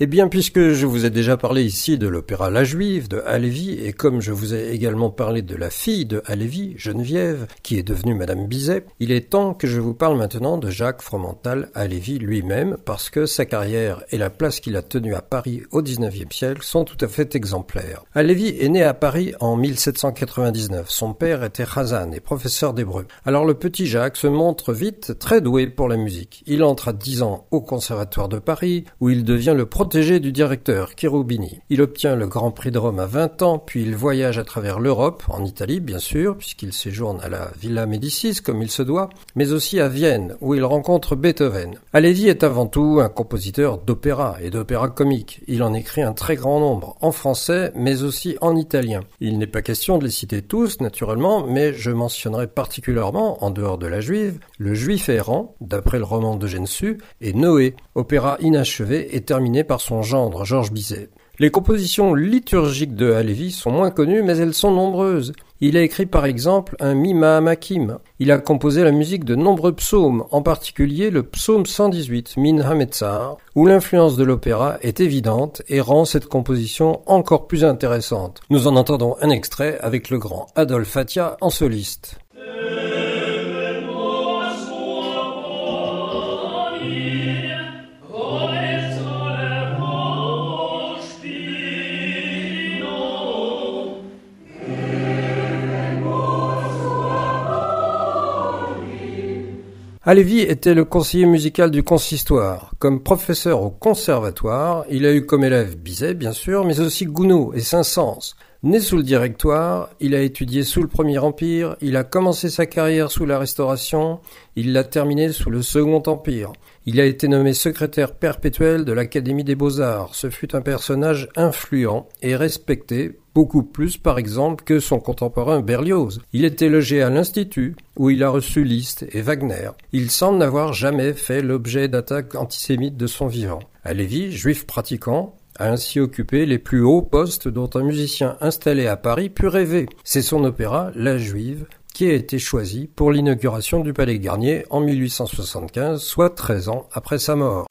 Eh bien, puisque je vous ai déjà parlé ici de l'opéra La Juive de Halévy, et comme je vous ai également parlé de la fille de Halévy, Geneviève, qui est devenue Madame Bizet, il est temps que je vous parle maintenant de Jacques Fromental Halévy lui-même, parce que sa carrière et la place qu'il a tenue à Paris au XIXe siècle sont tout à fait exemplaires. Halévy est né à Paris en 1799. Son père était Hazan et professeur d'hébreu. Alors le petit Jacques se montre vite très doué pour la musique. Il entre à 10 ans au Conservatoire de Paris, où il devient le protégé du directeur, Cherubini. Il obtient le Grand Prix de Rome à 20 ans, puis il voyage à travers l'Europe, en Italie bien sûr, puisqu'il séjourne à la Villa Médicis comme il se doit, mais aussi à Vienne, où il rencontre Beethoven. Halévy est avant tout un compositeur d'opéra et d'opéra comique. Il en écrit un très grand nombre, en français, mais aussi en italien. Il n'est pas question de les citer tous, naturellement, mais je mentionnerai particulièrement, en dehors de la juive, Le Juif errant, d'après le roman de Gensu, et Noé, opéra inachevé et terminé par son gendre Georges Bizet. Les compositions liturgiques de Halévy sont moins connues, mais elles sont nombreuses. Il a écrit par exemple un Mima Amakim. Il a composé la musique de nombreux psaumes, en particulier le psaume 118, Min Hametzar, où l'influence de l'opéra est évidente et rend cette composition encore plus intéressante. Nous en entendons un extrait avec le grand Adolphe Fatia en soliste. Halévy était le conseiller musical du consistoire. Comme professeur au conservatoire, il a eu comme élève Bizet, bien sûr, mais aussi Gounod et Saint-Saëns. Né sous le Directoire, il a étudié sous le Premier Empire, il a commencé sa carrière sous la Restauration, il l'a terminée sous le Second Empire. Il a été nommé secrétaire perpétuel de l'Académie des Beaux-Arts. Ce fut un personnage influent et respecté, beaucoup plus par exemple que son contemporain Berlioz. Il était logé à l'Institut, où il a reçu Liszt et Wagner. Il semble n'avoir jamais fait l'objet d'attaques antisémites de son vivant. À juif pratiquant, a ainsi occupé les plus hauts postes dont un musicien installé à Paris put rêver. C'est son opéra La Juive qui a été choisi pour l'inauguration du Palais Garnier en 1875, soit 13 ans après sa mort.